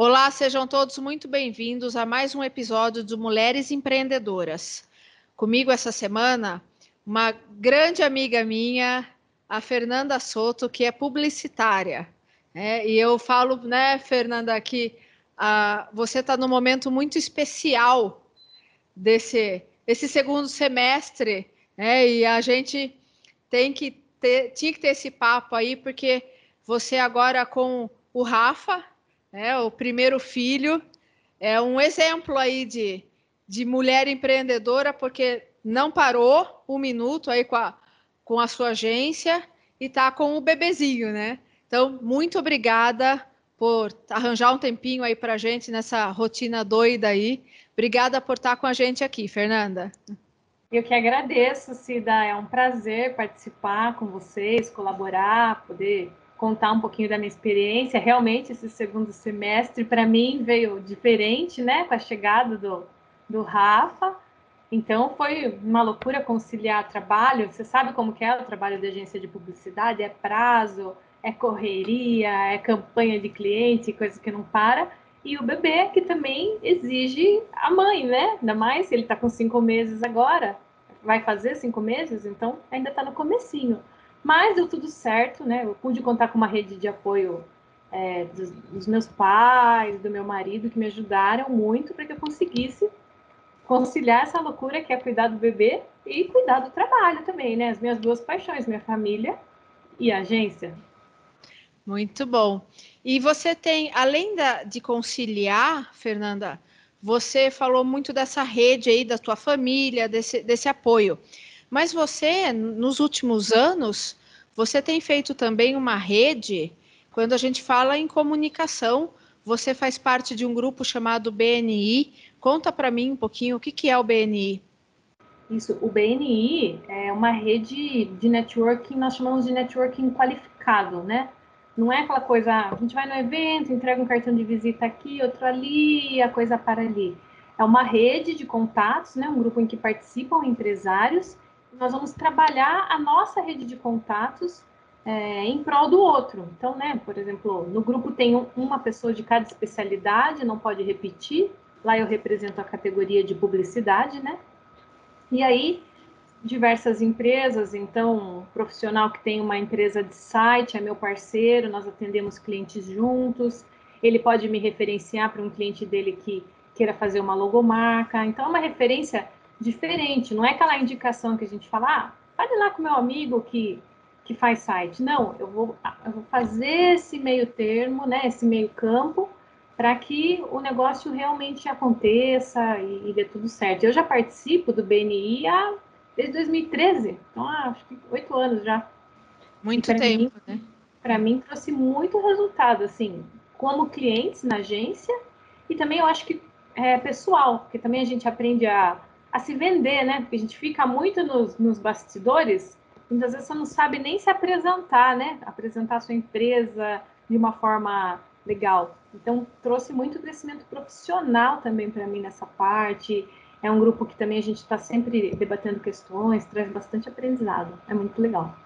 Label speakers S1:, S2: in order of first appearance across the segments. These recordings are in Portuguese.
S1: Olá, sejam todos muito bem-vindos a mais um episódio do Mulheres Empreendedoras. Comigo essa semana, uma grande amiga minha, a Fernanda Soto, que é publicitária. Né? E eu falo, né, Fernanda, que ah, você está num momento muito especial desse esse segundo semestre, né? E a gente tem que ter, tinha que ter esse papo aí, porque você agora com o Rafa, né, o primeiro filho, é um exemplo aí de, de mulher empreendedora, porque não parou um minuto aí com a, com a sua agência e está com o bebezinho, né? Então, muito obrigada por arranjar um tempinho aí para a gente nessa rotina doida aí. Obrigada por estar com a gente aqui, Fernanda.
S2: Eu que agradeço, Cida. É um prazer participar com vocês, colaborar, poder contar um pouquinho da minha experiência. Realmente, esse segundo semestre, para mim, veio diferente, né, com a chegada do, do Rafa. Então, foi uma loucura conciliar trabalho. Você sabe como que é o trabalho da agência de publicidade? É prazo, é correria, é campanha de cliente, coisa que não para. E o bebê, que também exige a mãe, né? Ainda mais ele está com cinco meses agora. Vai fazer cinco meses, então ainda está no comecinho. Mas deu tudo certo, né? Eu pude contar com uma rede de apoio é, dos, dos, meus pais, do meu marido, que me ajudaram muito para que eu conseguisse conciliar essa loucura que é cuidar do bebê e cuidar do trabalho também, né? As minhas duas paixões, minha família e a agência.
S1: Muito bom. E você tem, além da, de conciliar, Fernanda, você falou muito dessa rede aí da tua família, desse, desse apoio. Mas você, nos últimos anos, você tem feito também uma rede, quando a gente fala em comunicação, você faz parte de um grupo chamado BNI. Conta para mim um pouquinho o que, é o BNI.
S2: Isso, o BNI é uma rede de networking, nós chamamos de networking qualificado, né? Não é aquela coisa, a gente vai no evento, entrega um cartão de visita aqui, outro ali, a coisa para ali. É uma rede de contatos, né? Um grupo em que participam empresários nós vamos trabalhar a nossa rede de contatos é, em prol do outro. Então, né, por exemplo, no grupo tem um, uma pessoa de cada especialidade, não pode repetir. Lá eu represento a categoria de publicidade, né? E aí, diversas empresas, então, um profissional que tem uma empresa de site é meu parceiro, nós atendemos clientes juntos. Ele pode me referenciar para um cliente dele que queira fazer uma logomarca. Então, é uma referência diferente, não é aquela indicação que a gente fala, ah, fale lá com meu amigo que, que faz site. Não, eu vou, eu vou fazer esse meio termo, né, esse meio campo, para que o negócio realmente aconteça e, e dê tudo certo. Eu já participo do BNI há, desde 2013, então acho que oito anos já.
S1: Muito tempo,
S2: mim, né? Para mim trouxe muito resultado, assim, como clientes na agência e também eu acho que é pessoal, porque também a gente aprende a a se vender, né? Porque a gente fica muito nos, nos bastidores, muitas vezes você não sabe nem se apresentar, né? Apresentar a sua empresa de uma forma legal. Então, trouxe muito crescimento profissional também para mim nessa parte. É um grupo que também a gente está sempre debatendo questões, traz bastante aprendizado. É muito legal.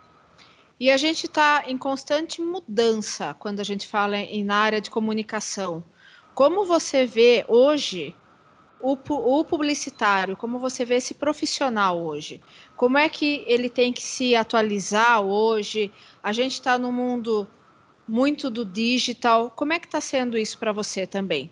S1: E a gente está em constante mudança quando a gente fala em, na área de comunicação. Como você vê hoje o, o publicitário, como você vê esse profissional hoje? Como é que ele tem que se atualizar hoje? A gente está no mundo muito do digital. Como é que está sendo isso para você também?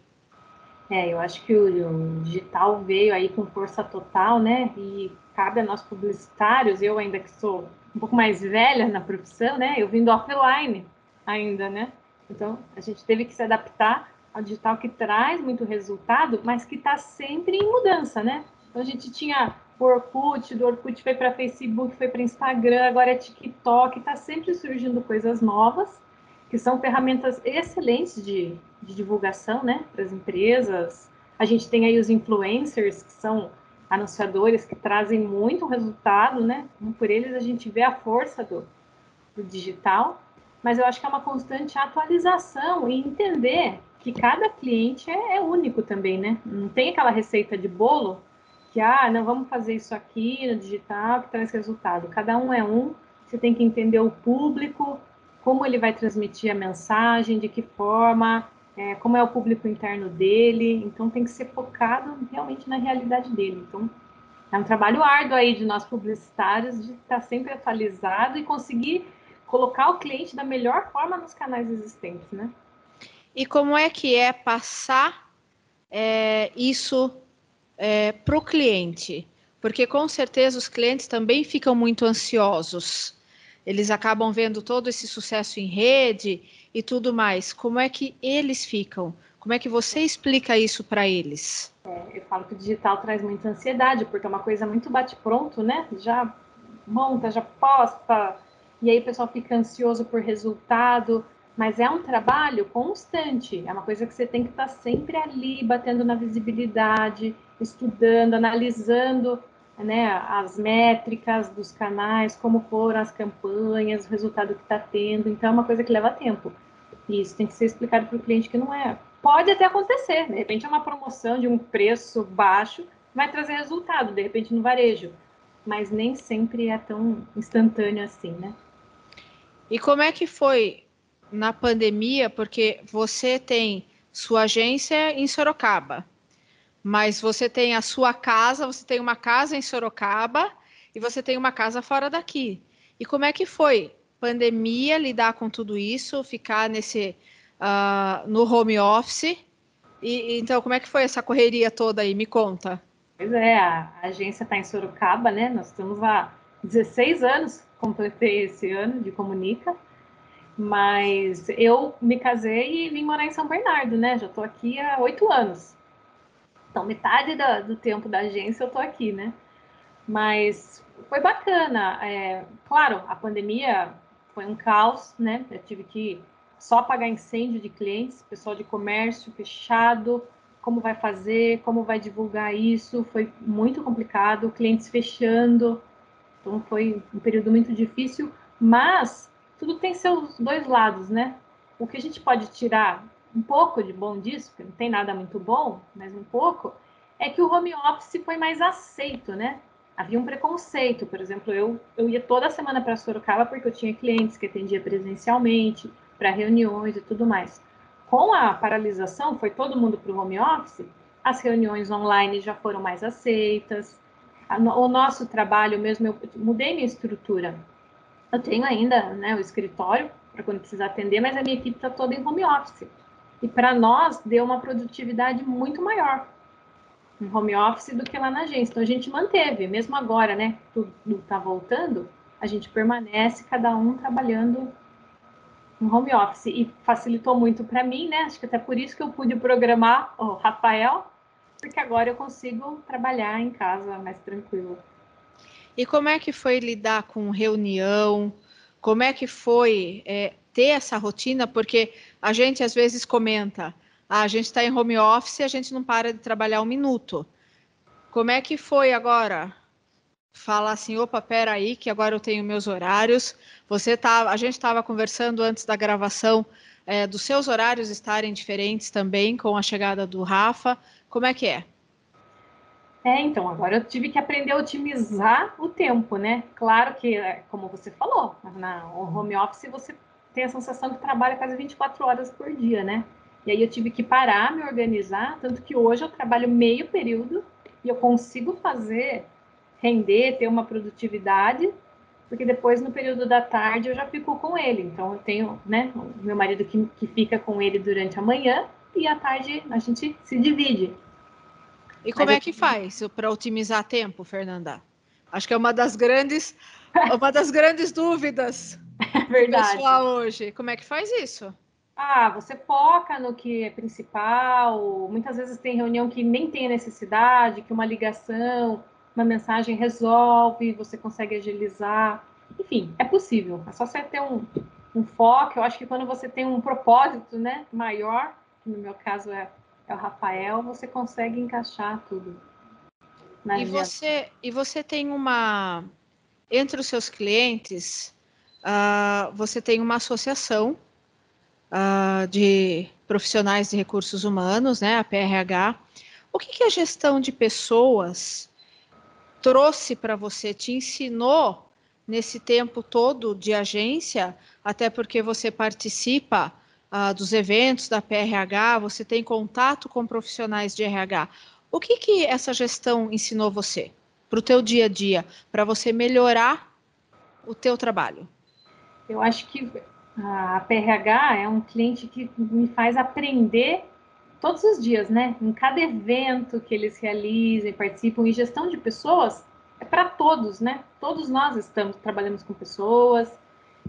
S2: É, eu acho que o, o, digital veio aí com força total, né? E cabe a nós publicitários, eu ainda que sou um pouco mais velha na profissão, né? Eu vim do offline ainda, né? Então a gente teve que se adaptar a digital que traz muito resultado, mas que está sempre em mudança, né? Então a gente tinha o Orkut, do Orkut foi para Facebook, foi para Instagram, agora é TikTok, está sempre surgindo coisas novas, que são ferramentas excelentes de, de divulgação, né, para as empresas. A gente tem aí os influencers, que são anunciadores que trazem muito resultado, né? Por eles a gente vê a força do, do digital, mas eu acho que é uma constante atualização e entender que cada cliente é, é, único também, né? Não tem aquela receita de bolo que, ah, não, vamos fazer isso aqui no digital que traz resultado. Cada um é um, você tem que entender o público, como ele vai transmitir a mensagem, de que forma, é, como é o público interno dele, então tem que ser focado realmente na realidade dele. Então, é um trabalho árduo aí de nós publicitários de estar sempre atualizado e conseguir colocar o cliente da melhor forma nos canais existentes, né?
S1: E como é que é passar é, isso é, para o cliente? Porque com certeza os clientes também ficam muito ansiosos. Eles acabam vendo todo esse sucesso em rede e tudo mais. Como é que eles ficam? Como é que você explica isso para eles?
S2: É, eu falo que o digital traz muita ansiedade, porque é uma coisa muito bate-pronto, né? Já monta, já posta, e aí o pessoal fica ansioso por resultado, mas é um trabalho constante, é uma coisa que você tem que estar sempre ali, batendo na visibilidade, estudando, analisando né, as métricas dos canais, como foram as campanhas, o resultado que está tendo. Então, é uma coisa que leva tempo. E isso tem que ser explicado para o cliente que não é. Pode até acontecer, de repente é uma promoção de um preço baixo, vai trazer resultado, de repente no varejo. Mas nem sempre é tão instantâneo assim, né?
S1: E como é que foi na pandemia? Porque você tem sua agência em Sorocaba, mas você tem a sua casa, você tem uma casa em Sorocaba e você tem uma casa fora daqui. E como é que foi pandemia lidar com tudo isso, ficar nesse uh, no home office? E então como é que foi essa correria toda aí? Me conta.
S2: Pois é, a agência está em Sorocaba, né? Nós estamos há 16 anos, completei esse ano de comunica. Mas eu me casei e vim morar em São Bernardo, né? Já estou aqui há oito anos. Então, metade da, do tempo da agência eu estou aqui, né? Mas foi bacana. É, claro, a pandemia foi um caos, né? Eu tive que só apagar incêndio de clientes, pessoal de comércio fechado, como vai fazer, como vai divulgar isso, foi muito complicado, clientes fechando, então foi um período muito difícil, mas tudo tem seus dois lados, né? O que a gente pode tirar um pouco de bom disso, porque não tem nada muito bom, mas um pouco, é que o home office foi mais aceito, né? Havia um preconceito, por exemplo, eu, eu ia toda semana para Sorocaba porque eu tinha clientes que atendia presencialmente, para reuniões e tudo mais. Com a paralisação, foi todo mundo para o home office, as reuniões online já foram mais aceitas, o nosso trabalho mesmo, eu mudei minha estrutura. Eu tenho ainda né, o escritório para quando precisar atender, mas a minha equipe está toda em home office. E para nós deu uma produtividade muito maior em home office do que lá na agência. Então a gente manteve, mesmo agora, né? Tudo está voltando, a gente permanece cada um trabalhando em home office e facilitou muito para mim, né? Acho que até por isso que eu pude programar o Rafael, porque agora eu consigo trabalhar em casa mais tranquilo.
S1: E como é que foi lidar com reunião? Como é que foi é, ter essa rotina, porque a gente às vezes comenta, ah, a gente está em home office e a gente não para de trabalhar um minuto. Como é que foi agora? Falar assim, opa, pera aí, que agora eu tenho meus horários. Você tá, a gente estava conversando antes da gravação é, dos seus horários estarem diferentes também com a chegada do Rafa. Como é que é?
S2: É, então, agora eu tive que aprender a otimizar o tempo, né? Claro que, é, como você falou, na home office você tem a sensação que trabalha quase 24 horas por dia, né? E aí eu tive que parar, me organizar, tanto que hoje eu trabalho meio período e eu consigo fazer render, ter uma produtividade, porque depois no período da tarde eu já fico com ele. Então eu tenho, né, meu marido que, que fica com ele durante a manhã e à tarde a gente se divide.
S1: E como Mas é eu... que faz para otimizar tempo, Fernanda? Acho que é uma das grandes, uma das grandes dúvidas
S2: Verdade.
S1: pessoal hoje. Como é que faz isso?
S2: Ah, você foca no que é principal. Muitas vezes tem reunião que nem tem necessidade, que uma ligação, uma mensagem resolve, você consegue agilizar. Enfim, é possível. É só você ter um, um foco. Eu acho que quando você tem um propósito né, maior, que no meu caso é, é o Rafael, você consegue encaixar tudo.
S1: E você, e você tem uma. Entre os seus clientes, uh, você tem uma associação uh, de profissionais de recursos humanos, né, a PRH. O que, que a gestão de pessoas trouxe para você, te ensinou nesse tempo todo de agência, até porque você participa uh, dos eventos da PRH, você tem contato com profissionais de RH. O que, que essa gestão ensinou você para o teu dia a dia, para você melhorar o teu trabalho?
S2: Eu acho que a PRH é um cliente que me faz aprender todos os dias, né? Em cada evento que eles realizam, participam, e gestão de pessoas é para todos, né? Todos nós estamos trabalhamos com pessoas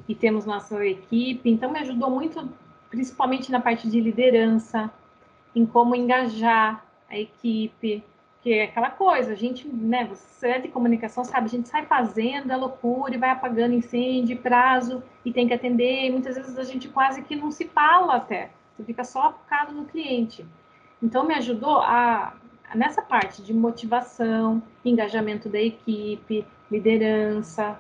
S2: e temos nossa equipe, então me ajudou muito, principalmente na parte de liderança, em como engajar a equipe, que é aquela coisa, a gente, né, você é de comunicação, sabe, a gente sai fazendo a loucura e vai apagando incêndio, prazo, e tem que atender, e muitas vezes a gente quase que não se fala até, você fica só focado no cliente. Então, me ajudou a, nessa parte de motivação, engajamento da equipe, liderança.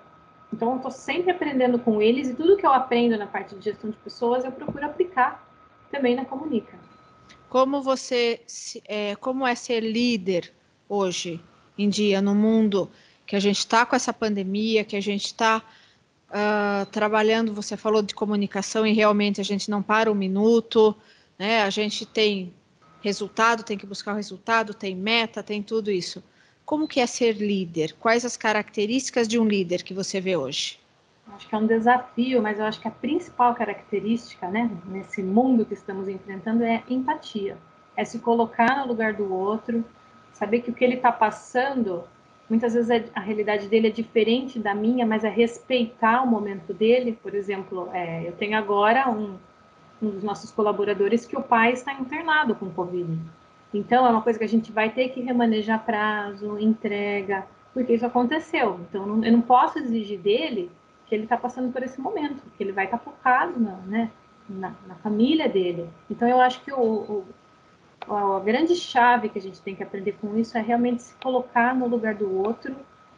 S2: Então, eu estou sempre aprendendo com eles e tudo que eu aprendo na parte de gestão de pessoas, eu procuro aplicar também na Comunica.
S1: Como você, é, como é ser líder hoje em dia no mundo que a gente está com essa pandemia, que a gente está uh, ah, trabalhando, você falou de comunicação e realmente a gente não para um minuto, né? A gente tem resultado, tem que buscar o resultado, tem meta, tem tudo isso. Como que é ser líder? Quais as características de um líder que você vê hoje?
S2: Acho que é um desafio, mas eu acho que a principal característica, né, nesse mundo que estamos enfrentando é empatia. É se colocar no lugar do outro, saber que o que ele está passando, muitas vezes é, a realidade dele é diferente da minha, mas é respeitar o momento dele. Por exemplo, é, eu tenho agora um, um dos nossos colaboradores que o pai está internado com Covid. Então, é uma coisa que a gente vai ter que remanejar prazo, entrega, porque isso aconteceu. Então, eu não posso exigir dele que ele está passando por esse momento, que ele vai estar tá focado na, né, na, na, família dele. Então, eu acho que o, o, a grande chave que a gente tem que aprender com isso é realmente se colocar no lugar do outro,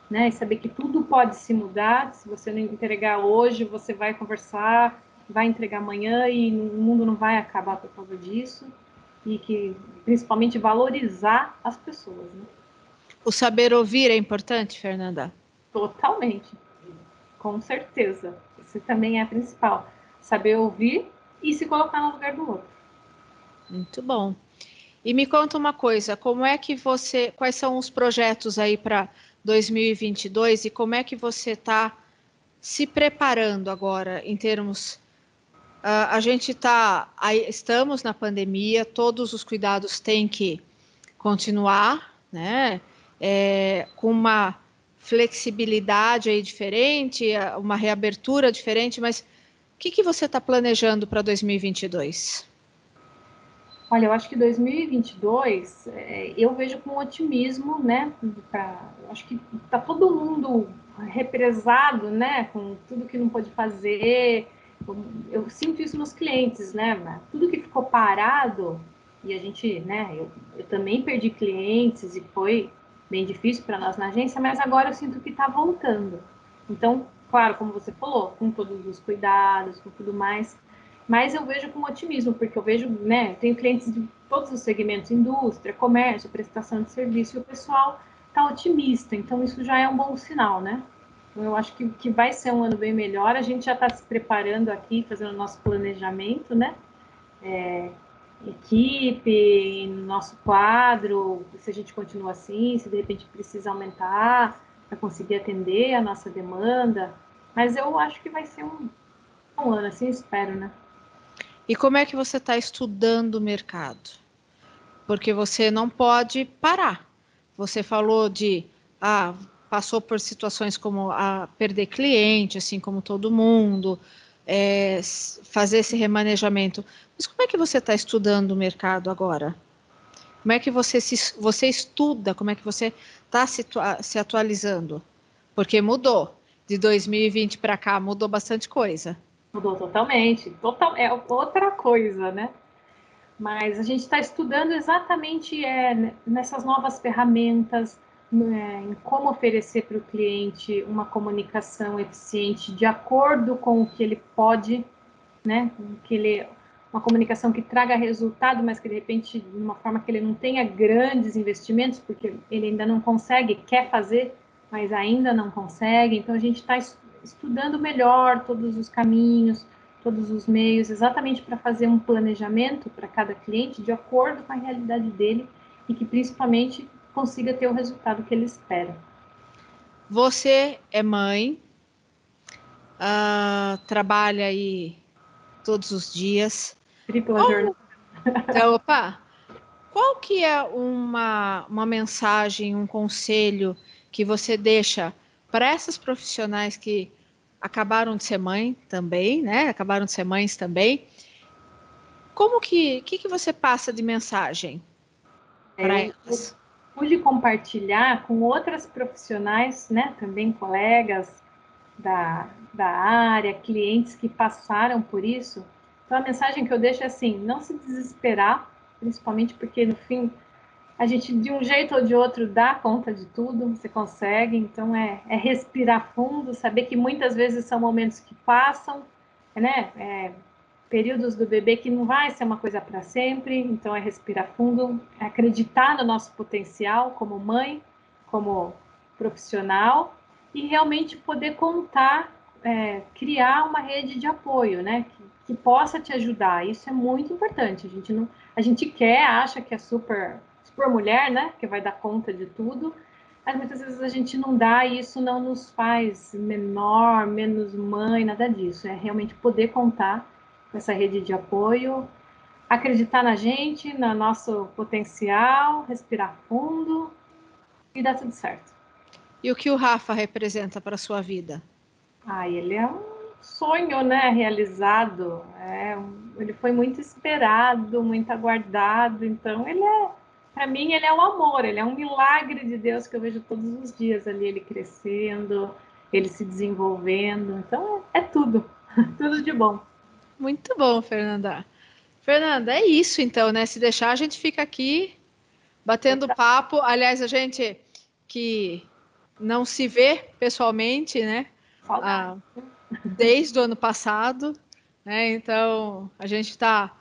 S2: né, e saber que tudo pode se mudar. Se você não entregar hoje, você vai conversar vai entregar amanhã e o mundo não vai acabar por causa disso e que principalmente valorizar as pessoas. Né?
S1: O saber ouvir é importante, Fernanda?
S2: Totalmente, com certeza. Isso também é principal. Saber ouvir e se colocar no lugar do outro.
S1: Muito bom. E me conta uma coisa, como é que você, quais são os projetos aí para 2022 e como é que você está se preparando agora em termos a gente está, estamos na pandemia, todos os cuidados têm que continuar, né? É, com uma flexibilidade aí diferente, uma reabertura diferente, mas o que, que você está planejando para 2022?
S2: Olha, eu acho que 2022 é, eu vejo com otimismo, né? Pra, acho que está todo mundo represado, né? Com tudo que não pode fazer, eu sinto isso nos clientes, né? Tudo que ficou parado e a gente, né? Eu, eu também perdi clientes e foi bem difícil para nós na agência, mas agora eu sinto que está voltando. Então, claro, como você falou, com todos os cuidados, com tudo mais, mas eu vejo com otimismo, porque eu vejo, né? Eu tenho clientes de todos os segmentos, indústria, comércio, prestação de serviço, e o pessoal está otimista. Então, isso já é um bom sinal, né? Eu acho que, que vai ser um ano bem melhor. A gente já está se preparando aqui, fazendo o nosso planejamento, né? É, equipe, nosso quadro, se a gente continua assim, se de repente precisa aumentar para conseguir atender a nossa demanda. Mas eu acho que vai ser um, um ano, assim espero, né?
S1: E como é que você está estudando o mercado? Porque você não pode parar. Você falou de ah, passou por situações como a perder cliente, assim como todo mundo, é, fazer esse remanejamento. Mas como é que você está estudando o mercado agora? Como é que você, se, você estuda? Como é que você está se, se atualizando? Porque mudou. De 2020 para cá mudou bastante coisa.
S2: Mudou totalmente. Total, é outra coisa, né? Mas a gente está estudando exatamente é, nessas novas ferramentas, né, em como oferecer para o cliente uma comunicação eficiente de acordo com o que ele pode, né? Que ele uma comunicação que traga resultado, mas que de repente de uma forma que ele não tenha grandes investimentos, porque ele ainda não consegue, quer fazer, mas ainda não consegue. Então a gente está estudando melhor todos os caminhos, todos os meios, exatamente para fazer um planejamento para cada cliente de acordo com a realidade dele e que principalmente consiga ter o resultado que ele espera.
S1: Você é mãe, uh, trabalha aí todos os dias.
S2: Tripla jornada.
S1: Então, opa, qual que é uma, uma mensagem, um conselho que você deixa para essas profissionais que acabaram de ser mãe também, né? Acabaram de ser mães também. Como que, que, que você passa de mensagem para é, elas?
S2: Pude compartilhar com outras profissionais, né? Também colegas da, da área, clientes que passaram por isso. Então a mensagem que eu deixo é assim: não se desesperar, principalmente porque no fim a gente de um jeito ou de outro dá conta de tudo, você consegue, então é, é respirar fundo, saber que muitas vezes são momentos que passam, né? É, períodos do bebê que não vai ser uma coisa para sempre, então é respirar fundo, é acreditar no nosso potencial como mãe, como profissional e realmente poder contar, é, criar uma rede de apoio, né? Que, que possa te ajudar. Isso é muito importante. A gente não, a gente quer, acha que é super por mulher, né, que vai dar conta de tudo, mas muitas vezes a gente não dá e isso não nos faz menor, menos mãe, nada disso. É realmente poder contar essa rede de apoio, acreditar na gente, no nosso potencial, respirar fundo e dar tudo certo.
S1: E o que o Rafa representa para a sua vida?
S2: Ah, ele é um sonho, né, realizado. É, ele foi muito esperado, muito aguardado, então ele é para mim ele é o amor, ele é um milagre de Deus que eu vejo todos os dias ali, ele crescendo, ele se desenvolvendo. Então é, é tudo, tudo de bom.
S1: Muito bom, Fernanda. Fernanda, é isso então, né? Se deixar, a gente fica aqui batendo papo. Aliás, a gente que não se vê pessoalmente, né? Ah, desde o ano passado, né? Então a gente está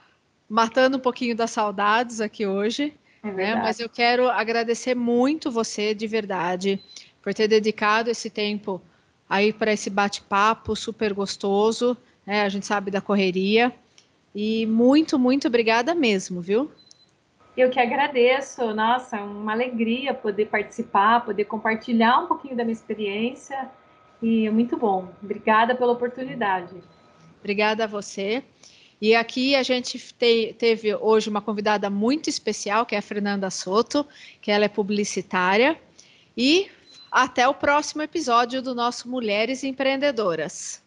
S1: matando um pouquinho das saudades aqui hoje.
S2: É né?
S1: Mas eu quero agradecer muito você, de verdade, por ter dedicado esse tempo aí para esse bate-papo super gostoso. Né? A gente sabe da correria. E muito, muito obrigada mesmo, viu?
S2: Eu que agradeço, nossa, uma alegria poder participar, poder compartilhar um pouquinho da minha experiência e é muito bom. Obrigada pela oportunidade.
S1: Obrigada a você. E aqui a gente te, teve hoje uma convidada muito especial, que é a Fernanda Soto, que ela é publicitária. E até o próximo episódio do nosso Mulheres Empreendedoras.